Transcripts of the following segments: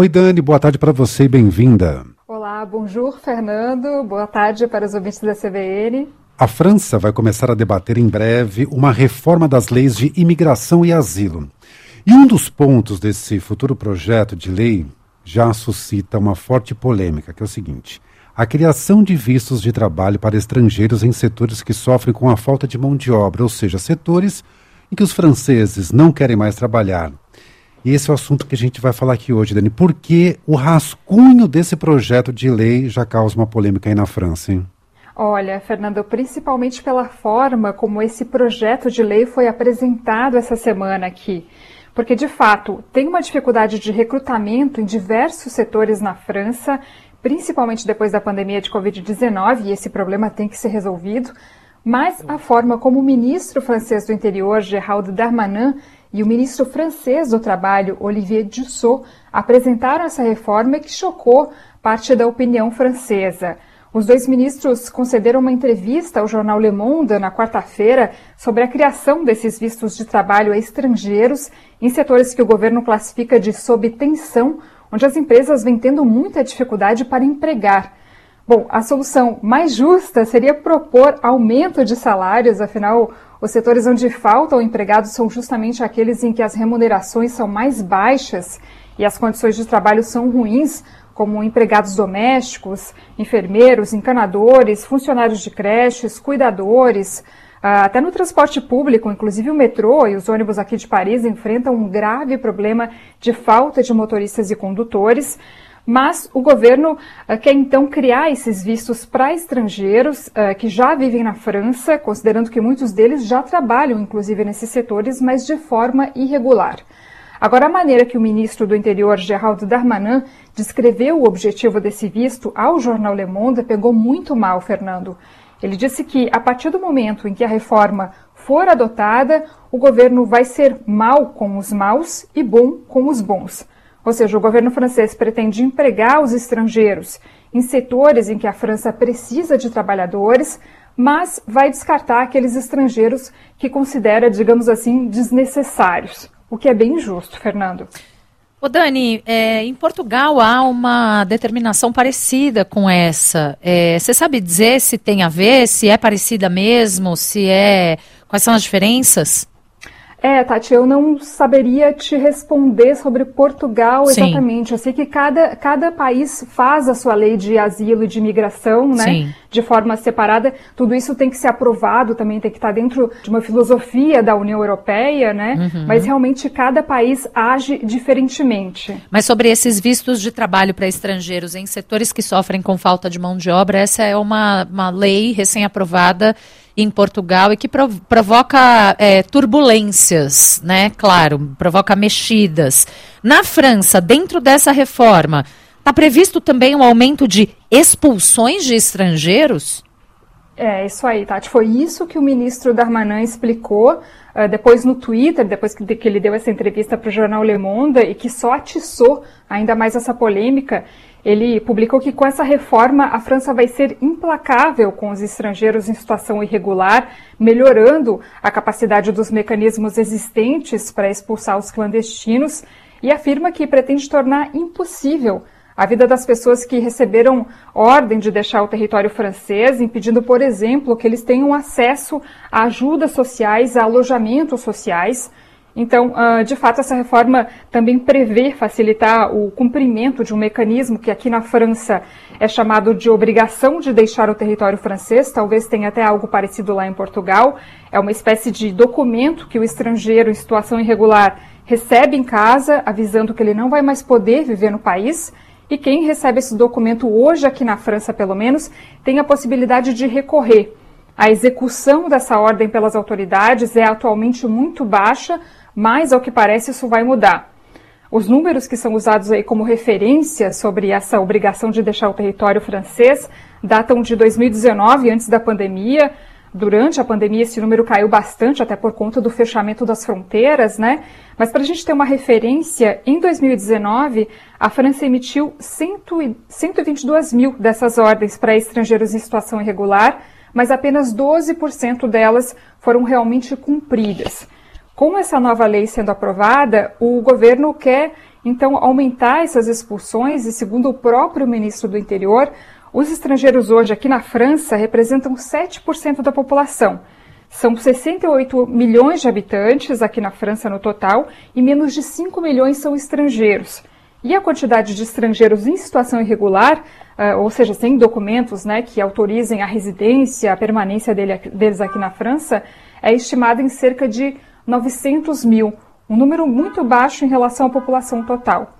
Oi, Dani, boa tarde para você e bem-vinda. Olá, bonjour, Fernando. Boa tarde para os ouvintes da CBN. A França vai começar a debater em breve uma reforma das leis de imigração e asilo. E um dos pontos desse futuro projeto de lei já suscita uma forte polêmica, que é o seguinte: a criação de vistos de trabalho para estrangeiros em setores que sofrem com a falta de mão de obra, ou seja, setores em que os franceses não querem mais trabalhar. E esse é o assunto que a gente vai falar aqui hoje, Dani. Por que o rascunho desse projeto de lei já causa uma polêmica aí na França, hein? Olha, Fernando, principalmente pela forma como esse projeto de lei foi apresentado essa semana aqui. Porque, de fato, tem uma dificuldade de recrutamento em diversos setores na França, principalmente depois da pandemia de Covid-19, e esse problema tem que ser resolvido. Mas a forma como o ministro francês do Interior, Gerald Darmanin, e o ministro francês do Trabalho, Olivier Dussault, apresentaram essa reforma que chocou parte da opinião francesa. Os dois ministros concederam uma entrevista ao jornal Le Monde na quarta-feira sobre a criação desses vistos de trabalho a estrangeiros em setores que o governo classifica de sob tensão, onde as empresas vêm tendo muita dificuldade para empregar. Bom, a solução mais justa seria propor aumento de salários, afinal, os setores onde faltam empregados são justamente aqueles em que as remunerações são mais baixas e as condições de trabalho são ruins, como empregados domésticos, enfermeiros, encanadores, funcionários de creches, cuidadores, ah, até no transporte público, inclusive o metrô e os ônibus aqui de Paris enfrentam um grave problema de falta de motoristas e condutores. Mas o governo uh, quer então criar esses vistos para estrangeiros uh, que já vivem na França, considerando que muitos deles já trabalham, inclusive, nesses setores, mas de forma irregular. Agora, a maneira que o ministro do Interior, Geraldo Darmanin, descreveu o objetivo desse visto ao jornal Le Monde pegou muito mal, Fernando. Ele disse que, a partir do momento em que a reforma for adotada, o governo vai ser mal com os maus e bom com os bons. Ou seja, o governo francês pretende empregar os estrangeiros em setores em que a França precisa de trabalhadores, mas vai descartar aqueles estrangeiros que considera, digamos assim, desnecessários o que é bem injusto, Fernando. Ô Dani, é, em Portugal há uma determinação parecida com essa. É, você sabe dizer se tem a ver, se é parecida mesmo, se é. Quais são as diferenças? É, Tati, eu não saberia te responder sobre Portugal exatamente. Sim. Eu sei que cada, cada país faz a sua lei de asilo e de imigração, né? Sim. De forma separada. Tudo isso tem que ser aprovado, também tem que estar dentro de uma filosofia da União Europeia, né? Uhum. Mas realmente cada país age diferentemente. Mas sobre esses vistos de trabalho para estrangeiros em setores que sofrem com falta de mão de obra, essa é uma, uma lei recém-aprovada em Portugal e que provoca é, turbulências, né? Claro, provoca mexidas. Na França, dentro dessa reforma, está previsto também um aumento de expulsões de estrangeiros? É, isso aí, Tati. Foi isso que o ministro Darmanin explicou uh, depois no Twitter, depois que, que ele deu essa entrevista para o jornal Le Monde e que só atiçou ainda mais essa polêmica. Ele publicou que com essa reforma a França vai ser implacável com os estrangeiros em situação irregular, melhorando a capacidade dos mecanismos existentes para expulsar os clandestinos, e afirma que pretende tornar impossível a vida das pessoas que receberam ordem de deixar o território francês, impedindo, por exemplo, que eles tenham acesso a ajudas sociais, a alojamentos sociais então, uh, de fato, essa reforma também prevê facilitar o cumprimento de um mecanismo que aqui na França é chamado de obrigação de deixar o território francês, talvez tenha até algo parecido lá em Portugal. É uma espécie de documento que o estrangeiro em situação irregular recebe em casa, avisando que ele não vai mais poder viver no país. E quem recebe esse documento hoje, aqui na França pelo menos, tem a possibilidade de recorrer. A execução dessa ordem pelas autoridades é atualmente muito baixa, mas ao que parece isso vai mudar. Os números que são usados aí como referência sobre essa obrigação de deixar o território francês datam de 2019, antes da pandemia. Durante a pandemia, esse número caiu bastante, até por conta do fechamento das fronteiras, né? Mas para a gente ter uma referência, em 2019, a França emitiu 100, 122 mil dessas ordens para estrangeiros em situação irregular, mas apenas 12% delas foram realmente cumpridas. Com essa nova lei sendo aprovada, o governo quer então aumentar essas expulsões e, segundo o próprio ministro do Interior, os estrangeiros hoje aqui na França representam 7% da população. São 68 milhões de habitantes aqui na França no total e menos de 5 milhões são estrangeiros. E a quantidade de estrangeiros em situação irregular, uh, ou seja, sem documentos né, que autorizem a residência, a permanência dele, deles aqui na França, é estimada em cerca de 900 mil, um número muito baixo em relação à população total.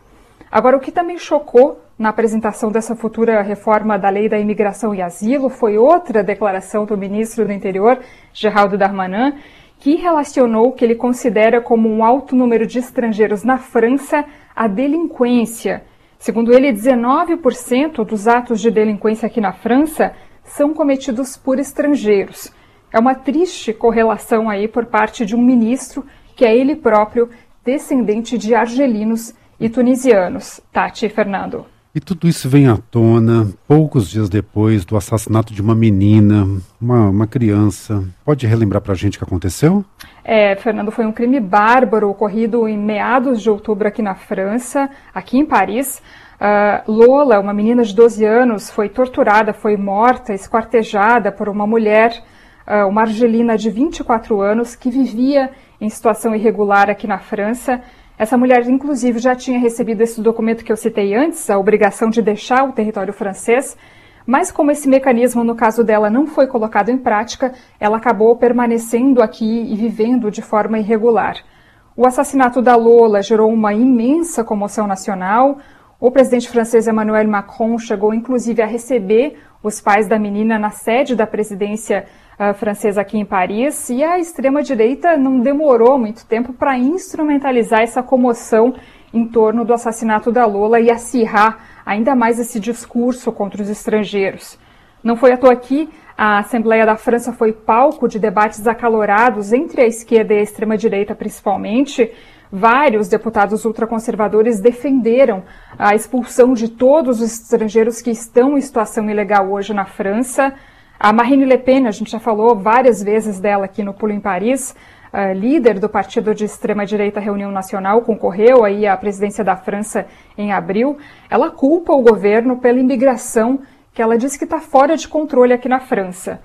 Agora, o que também chocou na apresentação dessa futura reforma da lei da imigração e asilo foi outra declaração do ministro do Interior, Geraldo Darmanin, que relacionou o que ele considera como um alto número de estrangeiros na França à delinquência. Segundo ele, 19% dos atos de delinquência aqui na França são cometidos por estrangeiros. É uma triste correlação aí por parte de um ministro que é ele próprio descendente de argelinos e tunisianos. Tati e Fernando. E tudo isso vem à tona poucos dias depois do assassinato de uma menina, uma, uma criança. Pode relembrar para a gente o que aconteceu? É, Fernando, foi um crime bárbaro ocorrido em meados de outubro aqui na França, aqui em Paris. Uh, Lola, uma menina de 12 anos, foi torturada, foi morta, esquartejada por uma mulher, uh, uma argelina de 24 anos, que vivia em situação irregular aqui na França. Essa mulher, inclusive, já tinha recebido esse documento que eu citei antes, a obrigação de deixar o território francês, mas como esse mecanismo, no caso dela, não foi colocado em prática, ela acabou permanecendo aqui e vivendo de forma irregular. O assassinato da Lola gerou uma imensa comoção nacional. O presidente francês Emmanuel Macron chegou inclusive a receber os pais da menina na sede da presidência francesa aqui em Paris, e a extrema-direita não demorou muito tempo para instrumentalizar essa comoção em torno do assassinato da Lola e acirrar ainda mais esse discurso contra os estrangeiros. Não foi à toa que a Assembleia da França foi palco de debates acalorados entre a esquerda e a extrema-direita, principalmente. Vários deputados ultraconservadores defenderam a expulsão de todos os estrangeiros que estão em situação ilegal hoje na França. A Marine Le Pen, a gente já falou várias vezes dela aqui no Pulo em Paris, uh, líder do partido de extrema-direita Reunião Nacional, concorreu aí à presidência da França em abril. Ela culpa o governo pela imigração que ela diz que está fora de controle aqui na França.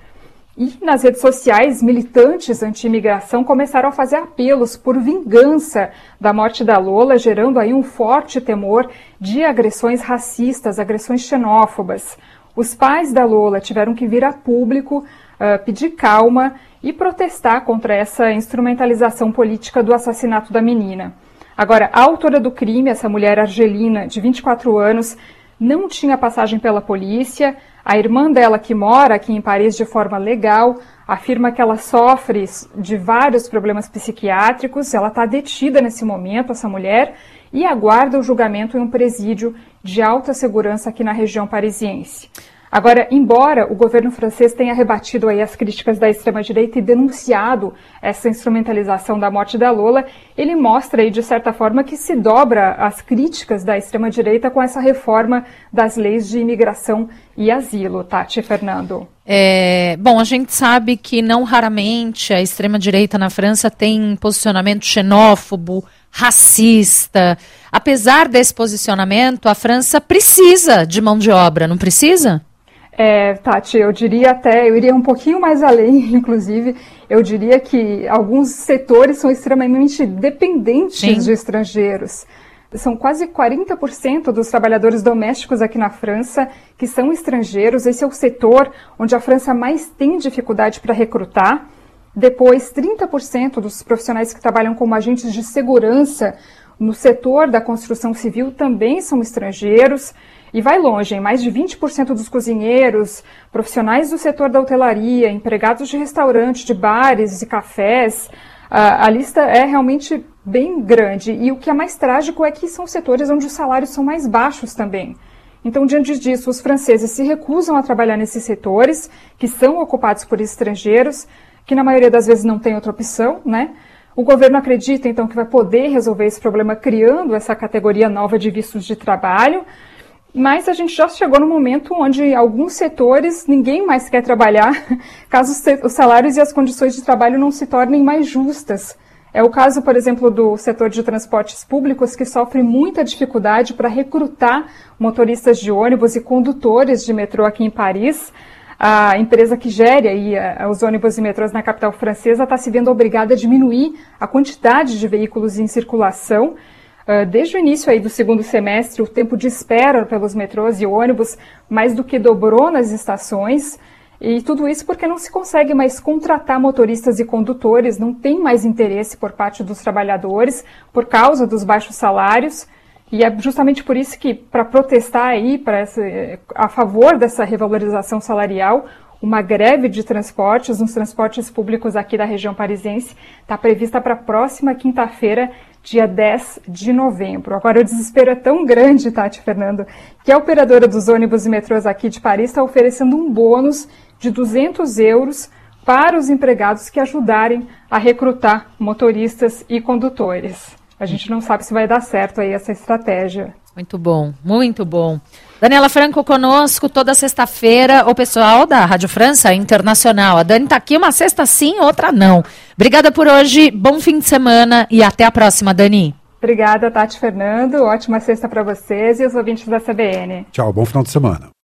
E nas redes sociais, militantes anti-imigração começaram a fazer apelos por vingança da morte da Lola, gerando aí um forte temor de agressões racistas, agressões xenófobas. Os pais da Lola tiveram que vir a público uh, pedir calma e protestar contra essa instrumentalização política do assassinato da menina. Agora, a autora do crime, essa mulher argelina de 24 anos, não tinha passagem pela polícia. A irmã dela, que mora aqui em Paris de forma legal, afirma que ela sofre de vários problemas psiquiátricos. Ela está detida nesse momento, essa mulher, e aguarda o julgamento em um presídio de alta segurança aqui na região parisiense. Agora, embora o governo francês tenha rebatido aí as críticas da extrema-direita e denunciado essa instrumentalização da morte da Lola, ele mostra aí, de certa forma, que se dobra as críticas da extrema-direita com essa reforma das leis de imigração e asilo. Tati Fernando. É, bom, a gente sabe que não raramente a extrema-direita na França tem posicionamento xenófobo, racista. Apesar desse posicionamento, a França precisa de mão de obra, não precisa? É, Tati, eu diria até, eu iria um pouquinho mais além, inclusive, eu diria que alguns setores são extremamente dependentes Sim. de estrangeiros. São quase 40% dos trabalhadores domésticos aqui na França que são estrangeiros. Esse é o setor onde a França mais tem dificuldade para recrutar. Depois, 30% dos profissionais que trabalham como agentes de segurança no setor da construção civil também são estrangeiros. E vai longe, em mais de 20% dos cozinheiros, profissionais do setor da hotelaria, empregados de restaurantes, de bares e cafés. A, a lista é realmente bem grande. E o que é mais trágico é que são setores onde os salários são mais baixos também. Então, diante disso, os franceses se recusam a trabalhar nesses setores, que são ocupados por estrangeiros, que na maioria das vezes não tem outra opção, né? O governo acredita, então, que vai poder resolver esse problema criando essa categoria nova de vistos de trabalho, mas a gente já chegou no momento onde alguns setores ninguém mais quer trabalhar, caso os salários e as condições de trabalho não se tornem mais justas. É o caso, por exemplo, do setor de transportes públicos, que sofre muita dificuldade para recrutar motoristas de ônibus e condutores de metrô aqui em Paris. A empresa que gere aí eh, os ônibus e metrôs na capital francesa está se vendo obrigada a diminuir a quantidade de veículos em circulação. Uh, desde o início aí do segundo semestre, o tempo de espera pelos metrôs e ônibus mais do que dobrou nas estações. E tudo isso porque não se consegue mais contratar motoristas e condutores, não tem mais interesse por parte dos trabalhadores por causa dos baixos salários. E é justamente por isso que, para protestar aí, para a favor dessa revalorização salarial, uma greve de transportes, nos transportes públicos aqui da região parisiense, está prevista para a próxima quinta-feira, dia 10 de novembro. Agora, o desespero é tão grande, Tati Fernando, que a operadora dos ônibus e metrôs aqui de Paris está oferecendo um bônus de 200 euros para os empregados que ajudarem a recrutar motoristas e condutores. A gente não sabe se vai dar certo aí essa estratégia. Muito bom, muito bom. Daniela Franco conosco toda sexta-feira, o pessoal da Rádio França Internacional. A Dani está aqui uma sexta sim, outra não. Obrigada por hoje, bom fim de semana e até a próxima, Dani. Obrigada, Tati Fernando. Ótima sexta para vocês e os ouvintes da CBN. Tchau, bom final de semana.